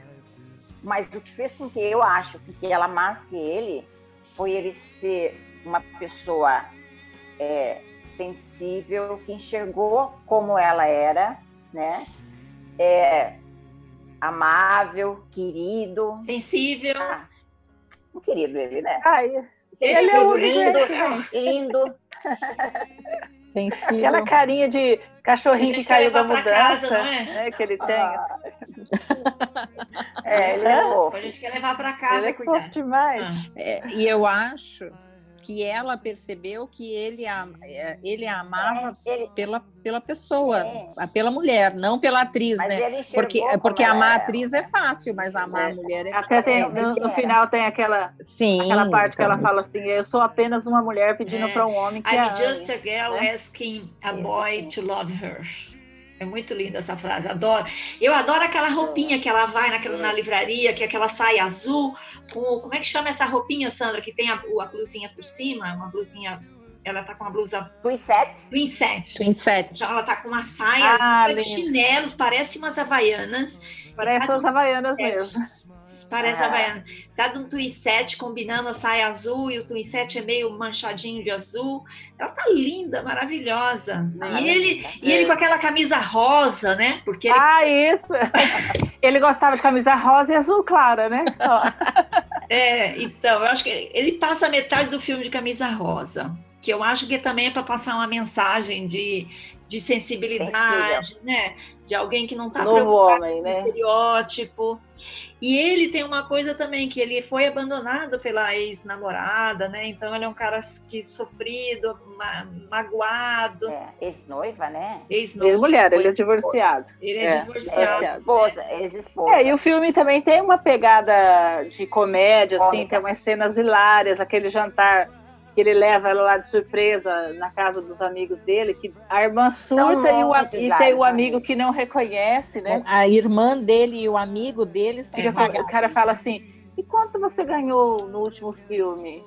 Mas o que fez com que eu acho que ela amasse ele foi ele ser uma pessoa é, sensível, que enxergou como ela era, né? É, amável, querido. sensível. Ah, um querido ele, né? Ai, Ele ele é o lindo, <laughs> gente. lindo. Sensível. Aquela carinha de cachorrinho que caiu da casa, mudança, não é? né, que ele tem. Ah, É, ele é fofo. A gente quer levar para ele casa é cuidar. demais. Ah, É, e eu acho que ela percebeu que ele a, é, ele a amava Ele, pela, pela pessoa, É. a- pela mulher, não pela atriz, mas né? Porque, porque amar a era. atriz é fácil, mas amar É. a mulher é Até tem, no, no final tem aquela, Sim, aquela parte que ela então, fala assim, eu sou apenas uma mulher pedindo É. para um homem que a I'm ame. just a girl né? asking a boy to love her. É muito linda essa frase, adoro. Eu adoro aquela roupinha que ela vai naquela, na livraria, que é aquela saia azul, com, como é que chama essa roupinha, Sandra, que tem a, a blusinha por cima, uma blusinha, ela tá com uma blusa Twin set. twin set. Twin set. Então ela tá com uma saia Ah, azul, de chinelos, parece umas havaianas. Parece tá as havaianas É. mesmo. Parece Ah. havaiana. Tá de um twin set combinando a saia azul e o twin set é meio manchadinho de azul. Ela tá linda, maravilhosa. Ah, e ele, e ele com aquela camisa rosa, né? Porque ele Ah, isso! <laughs> Ele gostava de camisa rosa e azul clara, né? Só. <laughs> É, então, eu acho que ele passa metade do filme de camisa rosa, que eu acho que também é para passar uma mensagem de, de sensibilidade, né? De alguém que não está preocupado homem, com né? estereótipo. E ele tem uma coisa também, que ele foi abandonado pela ex-namorada, né? Então ele é um cara que sofrido, ma- magoado, É, ex-noiva, né? ex-noivo. Ex-mulher, ele é divorciado. Ele é, É, divorciado. Ex-esposa, ex-esposa. É, e o filme também tem uma pegada de comédia, assim, Cômica. tem umas cenas hilárias, aquele jantar que ele leva ela lá de surpresa na casa dos amigos dele, que a irmã surta e, o, e tem o amigo que não reconhece, né? A irmã dele e o amigo deles com- o cara fala assim, e quanto você ganhou no último filme?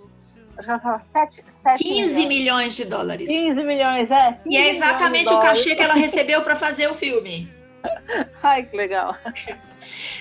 Acho que ela fala, sete, sete 15 milhões. milhões de dólares. 15 milhões, é. 15 E é exatamente o cachê dólares. que ela recebeu para fazer o filme. <laughs> Ai, que legal.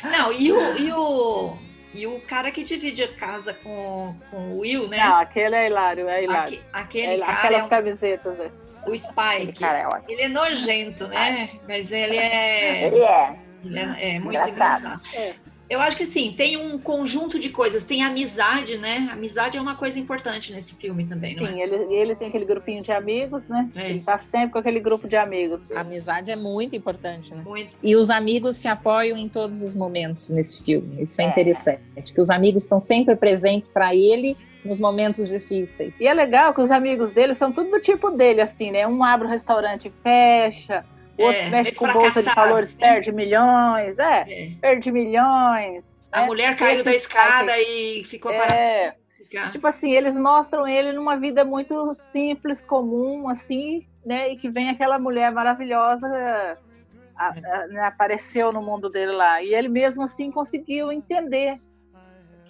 Não, e o, e o, e o cara que divide a casa com, com o Will, né? Não, aquele é hilário, é hilário. Aque- aquele É, cara aquelas é um- camisetas, né? o Spike. é. Ele é nojento, né? Mas ele é, Ele é. ele é, é muito Engraçado. engraçado. É. Eu acho que assim, tem um conjunto de coisas. Tem amizade, né? Amizade é uma coisa importante nesse filme também, não Sim, é? ele, ele tem aquele grupinho de amigos, né? É. Ele tá sempre com aquele grupo de amigos. A amizade é muito importante, né? Muito. E os amigos se apoiam em todos os momentos nesse filme. Isso é, É. interessante. Que os amigos estão sempre presentes para ele nos momentos difíceis. E é legal que os amigos dele são tudo do tipo dele, assim, né? Um abre o restaurante e fecha, o outro é, mexe com bolsa de valores, né? perde milhões, é, é, perde milhões. A né? mulher caiu da escada e ficou é, parada. Tipo assim, eles mostram ele numa vida muito simples, comum, assim, né? E que vem aquela mulher maravilhosa a, a, né, apareceu no mundo dele lá. E ele mesmo assim conseguiu entender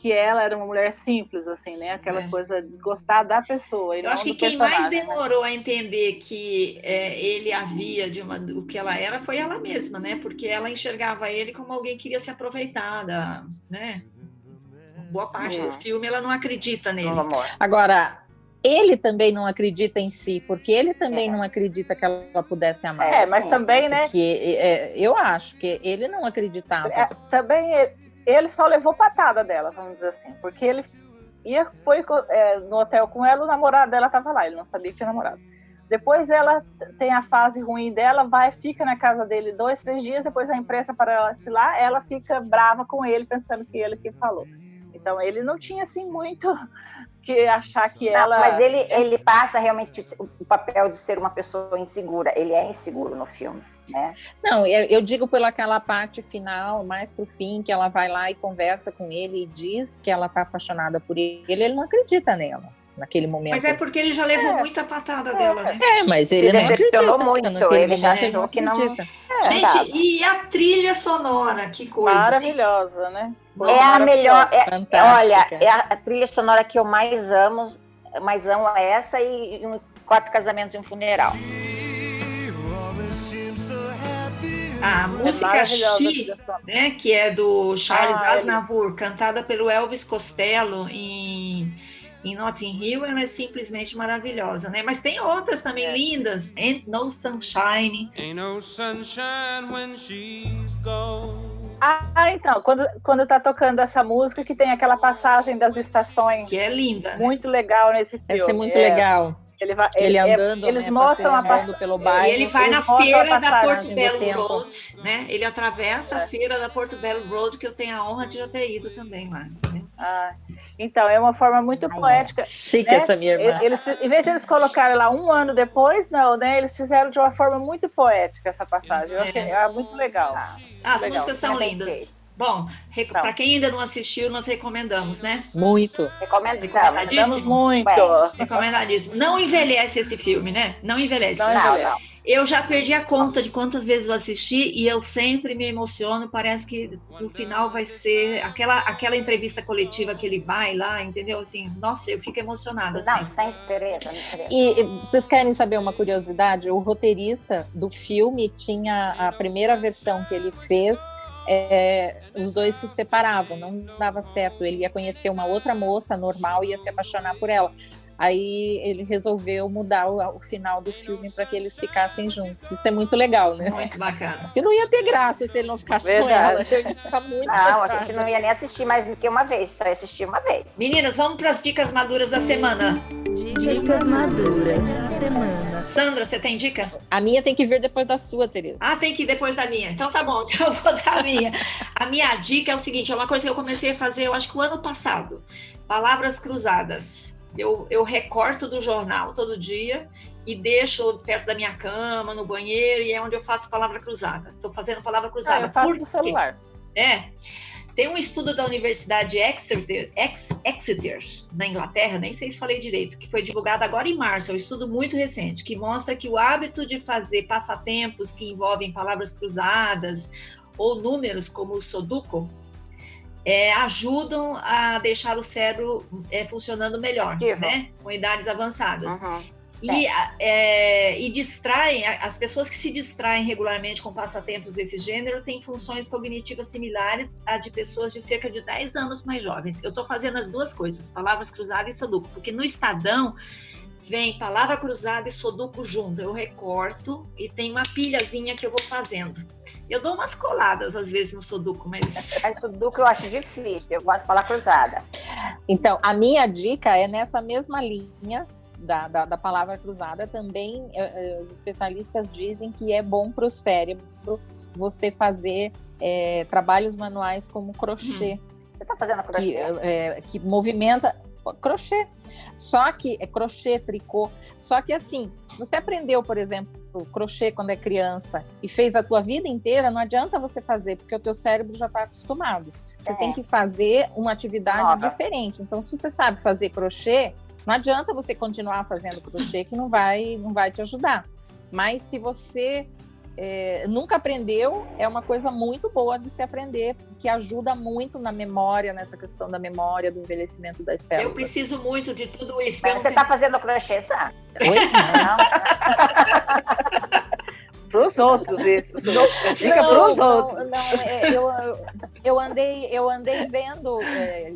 que ela era uma mulher simples, assim, né? Aquela é. coisa de gostar da pessoa. Eu acho que quem mais né? demorou né? a entender que é, ele havia de uma, o que ela era foi ela mesma, né? Porque ela enxergava ele como alguém que queria se aproveitar da, né? Boa parte do filme ela não acredita nele. Agora, ele também não acredita em si, porque ele também é. não acredita que ela pudesse amar. É, mas também, né? Porque, é, eu acho que ele não acreditava. É, também ele só levou patada dela, vamos dizer assim, porque ele ia, foi é, no hotel com ela, o namorado dela estava lá, ele não sabia que tinha namorado. Depois ela tem a fase ruim dela, vai, fica na casa dele dois, três dias, depois a imprensa para ela se lá, ela fica brava com ele, pensando que ele que falou. Então ele não tinha assim muito <laughs> que achar que não, ela. Mas ele, ele passa realmente o papel de ser uma pessoa insegura. Ele é inseguro no filme. Né? Não, eu, eu digo pelaquela parte final, mais pro fim, que ela vai lá e conversa com ele e diz que ela tá apaixonada por ele, ele não acredita nela naquele momento. Mas é porque ele já levou é. muita patada é. dela, né? É, mas ele Se não acreditou muito, ele já achou que não... É, Gente, e a trilha sonora, que coisa. Maravilhosa, né? é a melhor, é, olha, é a, a, trilha sonora que eu mais amo, mais amo essa e, e um, Quatro Casamentos e um Funeral. A música é She, né, que é do Charles ah, Aznavour, ele... cantada pelo Elvis Costello em, em Notting Hill, ela é simplesmente maravilhosa, né? Mas tem outras também é. lindas. Ain't No Sunshine. Ain't no sunshine when she's gone. Ah, então, quando, quando tá tocando essa música que tem aquela passagem das estações. Que é linda. Muito legal nesse filme. Essa é muito é. legal. Ele, vai, ele, ele andando, eles né, mostram a passagem pelo bairro. E ele vai na feira da Porto Belo Road, né? Ele atravessa é. a feira da Porto Belo Road, que eu tenho a honra de já ter ido também lá. Né? Ah, então, é uma forma muito Ai, poética. Chique né? essa minha irmã. Eles, em vez de eles colocarem lá um ano depois, não, né? Eles fizeram de uma forma muito poética essa passagem. Eu achei é. muito legal. Ah, as legal. músicas são lindas. Bom, para quem ainda não assistiu, nós recomendamos, né? Muito. Recomendamos muito. Recomendadíssimo. Não envelhece esse filme, né? Não envelhece. Não, não, não. Eu já perdi a conta de quantas vezes eu assisti e eu sempre me emociono. Parece que no final vai ser aquela, aquela entrevista coletiva que ele vai lá, entendeu? Assim, nossa, eu fico emocionada. Assim. Não, sem interesse, E vocês querem saber uma curiosidade? O roteirista do filme tinha a primeira versão que ele fez é, os dois se separavam, não dava certo. Ele ia conhecer uma outra moça normal e ia se apaixonar por ela. Aí ele resolveu mudar o, o final do filme para que eles ficassem juntos. Isso é muito legal, né? Muito bacana. E não ia ter graça se ele não ficasse Verdade. com ela. Ia ficar muito não, a gente não ia nem assistir mais do que uma vez, só ia assistir uma vez. Meninas, vamos para as dicas maduras da semana. Dicas maduras da semana. Sandra, você tem dica? A minha tem que vir depois da sua, Tereza. Ah, tem que ir depois da minha. Então tá bom, <laughs> então eu vou dar a minha. a minha dica é o seguinte: é uma coisa que eu comecei a fazer, eu acho que o ano passado. Palavras cruzadas. Eu, eu recorto do jornal todo dia e deixo perto da minha cama, no banheiro, e é onde eu faço palavra cruzada. Estou fazendo palavra cruzada. Ah, eu faço Por celular. É. Tem um estudo da Universidade Exeter, Ex, Exeter, na Inglaterra, nem sei se falei direito, que foi divulgado agora em março, é um estudo muito recente, que mostra que o hábito de fazer passatempos que envolvem palavras cruzadas ou números como o Sudoku é, ajudam a deixar o cérebro é, funcionando melhor, né? Com idades avançadas. Uhum. E, é, e distraem, as pessoas que se distraem regularmente com passatempos desse gênero têm funções cognitivas similares a de pessoas de cerca de 10 anos mais jovens. Eu estou fazendo as duas coisas, palavras cruzadas e Sudoku, porque no Estadão vem palavra cruzada e Sudoku junto. Eu recorto e tem uma pilhazinha que eu vou fazendo. Eu dou umas coladas às vezes no Sudoku, mas. Mas <laughs> Sudoku eu acho difícil, eu gosto de falar cruzada. Então, a minha dica é nessa mesma linha. Da, da, da palavra cruzada também eh, eh, os especialistas dizem que é bom para o cérebro você fazer é, trabalhos manuais como crochê. Hum. Você está fazendo crochê? Que, é, que movimenta crochê. Só que é crochê, tricô. Só que assim, se você aprendeu, por exemplo, crochê quando é criança e fez a tua vida inteira, não adianta você fazer, porque o teu cérebro já está acostumado. Você é. tem que fazer uma atividade Nova. diferente. Então, se você sabe fazer crochê, não adianta você continuar fazendo crochê que não vai, não vai te ajudar. Mas se você é, nunca aprendeu, é uma coisa muito boa de se aprender, que ajuda muito na memória, nessa questão da memória, do envelhecimento das células. Eu preciso muito de tudo isso. Mas você está fazendo crochê, sabe? Oi? Não. <laughs> para os outros isso. Fica para os outros. Não, é, eu, eu, andei, eu andei vendo, é,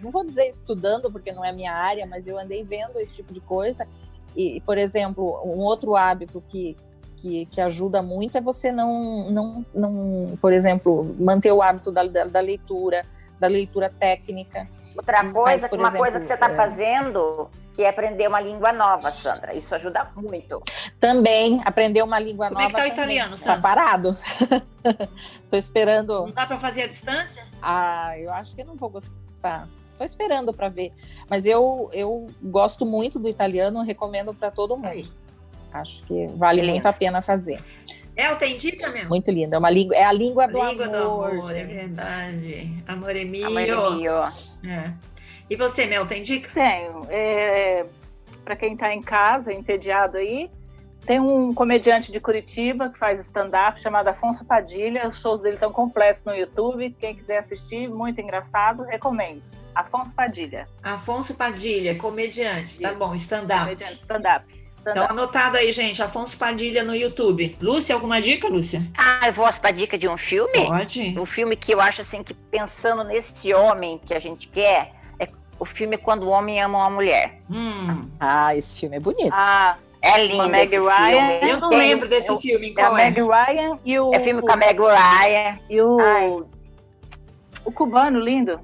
não vou dizer estudando, porque não é minha área, mas eu andei vendo esse tipo de coisa. E, por exemplo, um outro hábito que, que, que, ajuda muito é você não, não, não, por exemplo, manter o hábito da, da, da leitura, da leitura técnica. Outra coisa, Mas, uma exemplo, coisa que você está é... fazendo que é aprender uma língua nova, Sandra. Isso ajuda muito. Também, aprender uma língua Como nova. Como é que tá o italiano, Sandra? Tá parado. <laughs> Tô esperando. Não dá para fazer à distância? Ah, eu acho que não vou gostar. Tô esperando para ver. Mas eu, eu gosto muito do italiano, recomendo para todo mundo. Aí. Acho que vale muito a pena fazer. É, tem dica mesmo? Muito lindo. É, uma língua, é a língua do língua amor. Do amor é verdade. Amor é mio. Amor é mio. É. E você, Mel, tem dica? Tenho. É, Para quem está em casa, entediado aí, tem um comediante de Curitiba que faz stand-up chamado Afonso Padilha. Os shows dele estão completos no YouTube. Quem quiser assistir, muito engraçado, recomendo. Afonso Padilha. Afonso Padilha, comediante. Tá Isso. Tá bom, stand-up. Comediante, stand-up. Então, anotado aí, gente. Afonso Padilha no YouTube. Lúcia, alguma dica, Lúcia? Ah, eu posso dar dica de um filme? Pode. Um filme que eu acho assim que pensando nesse homem que a gente quer, o filme Quando o Homem Ama uma Mulher. Hum. Ah, esse filme é bonito. Ah, é lindo Meg esse Ryan. filme. Eu não Tem, lembro desse eu, filme. Qual é? A Meg Ryan e o. É filme com a Meg Ryan. E o. Ai. O cubano lindo.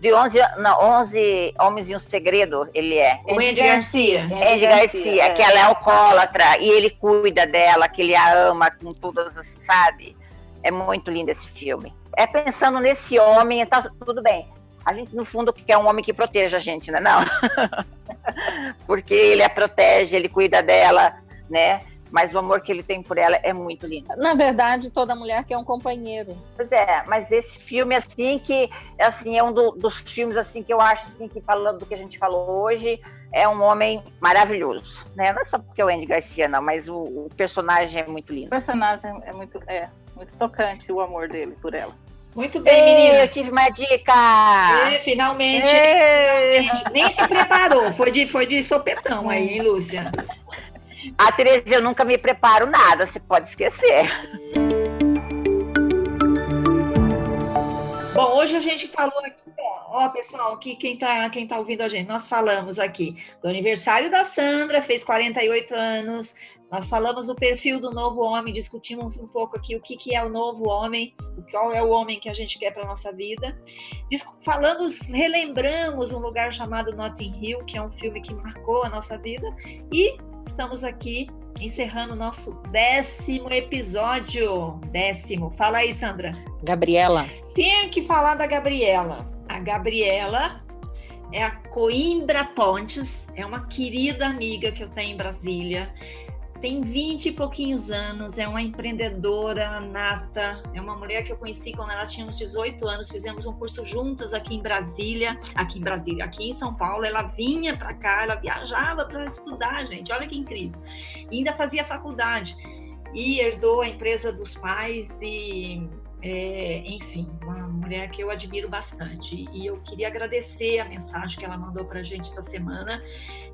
De 11, não, 11 Homens e um Segredo, ele é. O Andy Garcia. Andy, Andy Garcia, Garcia é. que ela é alcoólatra e ele cuida dela, que ele a ama com todas, sabe? É muito lindo esse filme. É pensando nesse homem, tá, tudo bem a gente, no fundo, quer um homem que proteja a gente, né? Não. <laughs> Porque ele a protege, ele cuida dela, né? Mas o amor que ele tem por ela é muito lindo. Na verdade, toda mulher quer um companheiro. Pois é, mas esse filme, assim, que assim, é um do, dos filmes assim que eu acho assim, que falando do que a gente falou hoje, é um homem maravilhoso. Né? Não é só porque é o Andy Garcia, não, mas o, o personagem é muito lindo. O personagem é muito, é, muito tocante o amor dele por ela. Muito bem, meninas. Eu tive uma dica! E, finalmente, finalmente, Nem se preparou. Foi de, foi de sopetão aí, hein, Lúcia? A Tereza, eu nunca me preparo nada, você pode esquecer. Bom, hoje a gente falou aqui, ó, pessoal, aqui quem está quem tá ouvindo a gente, nós falamos aqui do aniversário da Sandra, fez 48 anos, nós falamos do perfil do novo homem, discutimos um pouco aqui o que, que é o novo homem, qual é o homem que a gente quer para nossa vida. Falamos, relembramos um lugar chamado Notting Hill, que é um filme que marcou a nossa vida, e estamos aqui encerrando o nosso décimo episódio. Décimo. Fala aí, Sandra. Gabriela. Tem que falar da Gabriela. A Gabriela é a Coimbra Pontes, é uma querida amiga que eu tenho em Brasília tem 20 e pouquinhos anos, é uma empreendedora nata, é uma mulher que eu conheci quando ela tinha uns 18 anos, fizemos um curso juntas aqui em Brasília, aqui em Brasília, aqui em São Paulo, ela vinha para cá, ela viajava para estudar, gente, olha que incrível. E ainda fazia faculdade e herdou a empresa dos pais e é, enfim, uma mulher que eu admiro bastante. E eu queria agradecer a mensagem que ela mandou para a gente essa semana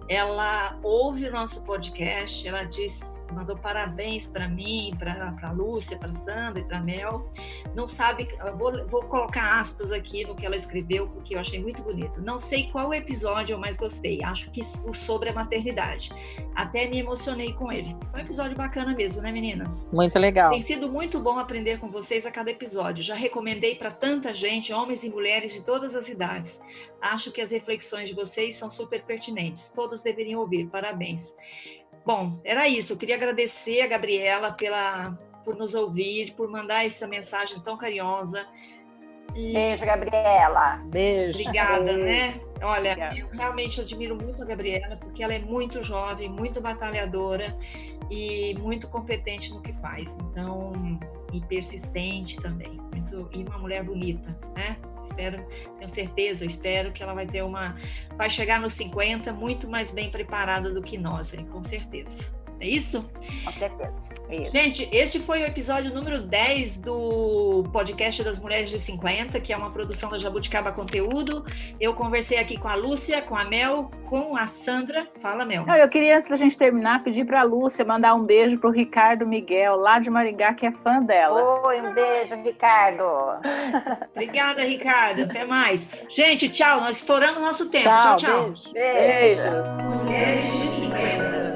ela ouve o nosso podcast, ela diz, mandou parabéns para mim, para a Lúcia, para Sandra e para Mel. Não sabe, vou, vou colocar aspas aqui no que ela escreveu, porque eu achei muito bonito. Não sei qual episódio eu mais gostei, acho que o sobre a maternidade. Até me emocionei com ele. Foi um episódio bacana mesmo, né, meninas? Muito legal. Tem sido muito bom aprender com vocês a cada episódio. Já recomendei para tanta gente, homens e mulheres de todas as idades. Acho que as reflexões de vocês são super pertinentes. Todos deveriam ouvir. Parabéns. Bom, era isso. Eu queria agradecer a Gabriela pela por nos ouvir, por mandar essa mensagem tão carinhosa. E... Beijo, Gabriela. Beijo. Obrigada, Beijo. né? Olha, Obrigada. eu realmente admiro muito a Gabriela, porque ela é muito jovem, muito batalhadora e muito competente no que faz. Então, e persistente também. Muito, e uma mulher bonita, né? Espero, tenho certeza, espero que ela vai ter uma. Vai chegar nos 50 muito mais bem preparada do que nós, hein? com certeza. É isso? Com certeza. Isso. Gente, este foi o episódio número 10 do podcast das Mulheres de 50, que é uma produção da Jabuticaba Conteúdo. Eu conversei aqui com a Lúcia, com a Mel, com a Sandra. Fala, Mel. Não, eu queria, antes da gente terminar, pedir para a Lúcia mandar um beijo para o Ricardo Miguel, lá de Maringá, que é fã dela. Oi, um beijo, Ricardo. <laughs> Obrigada, Ricardo. Até mais. Gente, tchau. Nós estouramos nosso tempo. Tchau, tchau. tchau. Beijo. beijo.